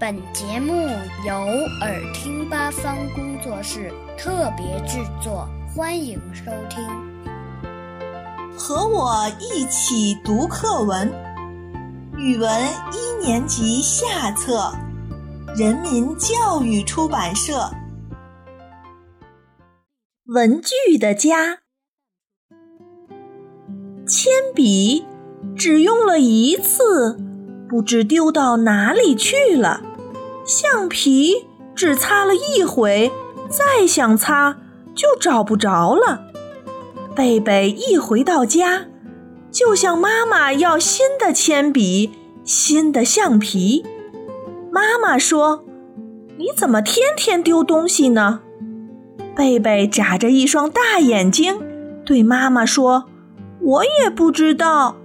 本节目由耳听八方工作室特别制作，欢迎收听。和我一起读课文，语文一年级下册，人民教育出版社。文具的家，铅笔只用了一次，不知丢到哪里去了。橡皮只擦了一回，再想擦就找不着了。贝贝一回到家，就向妈妈要新的铅笔、新的橡皮。妈妈说：“你怎么天天丢东西呢？”贝贝眨着一双大眼睛，对妈妈说：“我也不知道。”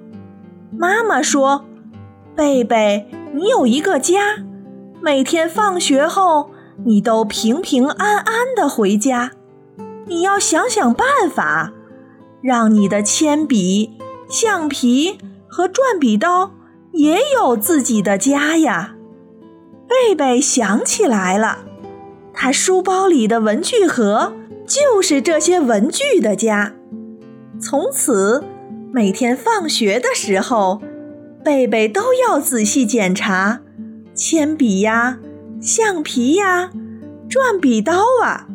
妈妈说：“贝贝，你有一个家。”每天放学后，你都平平安安的回家。你要想想办法，让你的铅笔、橡皮和转笔刀也有自己的家呀。贝贝想起来了，他书包里的文具盒就是这些文具的家。从此，每天放学的时候，贝贝都要仔细检查。铅笔呀，橡皮呀，转笔刀啊，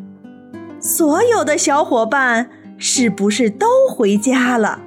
所有的小伙伴是不是都回家了？